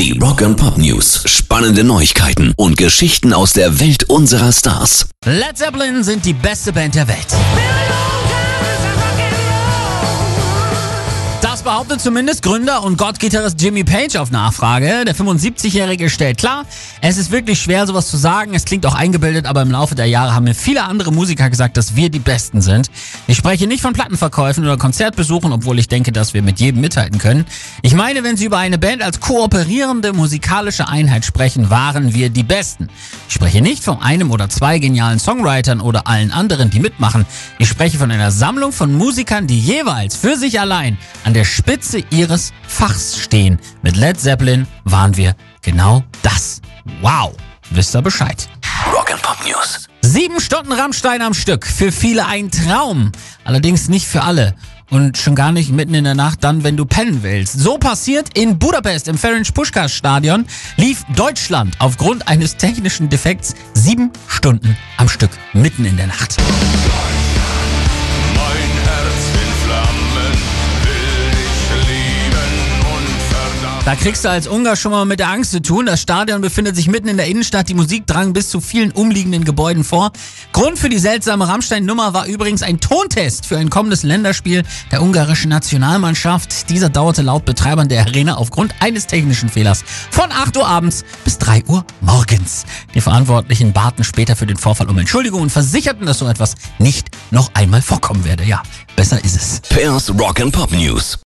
Die Rock and Pop News. Spannende Neuigkeiten und Geschichten aus der Welt unserer Stars. Led Zeppelin sind die beste Band der Welt. Behauptet zumindest Gründer und Gott-Gitarrist Jimmy Page auf Nachfrage. Der 75-Jährige stellt klar, es ist wirklich schwer, sowas zu sagen. Es klingt auch eingebildet, aber im Laufe der Jahre haben mir viele andere Musiker gesagt, dass wir die Besten sind. Ich spreche nicht von Plattenverkäufen oder Konzertbesuchen, obwohl ich denke, dass wir mit jedem mithalten können. Ich meine, wenn Sie über eine Band als kooperierende musikalische Einheit sprechen, waren wir die Besten. Ich spreche nicht von einem oder zwei genialen Songwritern oder allen anderen, die mitmachen. Ich spreche von einer Sammlung von Musikern, die jeweils für sich allein an der Spitze ihres Fachs stehen. Mit Led Zeppelin waren wir genau das. Wow, wisst ihr Bescheid. Rock and Pop News. Sieben Stunden Rammstein am Stück. Für viele ein Traum. Allerdings nicht für alle. Und schon gar nicht mitten in der Nacht dann, wenn du pennen willst. So passiert in Budapest im Ferenc Puskás Stadion lief Deutschland aufgrund eines technischen Defekts sieben Stunden am Stück mitten in der Nacht. Da kriegst du als Ungar schon mal mit der Angst zu tun. Das Stadion befindet sich mitten in der Innenstadt. Die Musik drang bis zu vielen umliegenden Gebäuden vor. Grund für die seltsame Rammstein-Nummer war übrigens ein Tontest für ein kommendes Länderspiel der ungarischen Nationalmannschaft. Dieser dauerte laut Betreibern der Arena aufgrund eines technischen Fehlers von 8 Uhr abends bis 3 Uhr morgens. Die Verantwortlichen baten später für den Vorfall um Entschuldigung und versicherten, dass so etwas nicht noch einmal vorkommen werde. Ja, besser ist es. Pairs Rock and Pop News.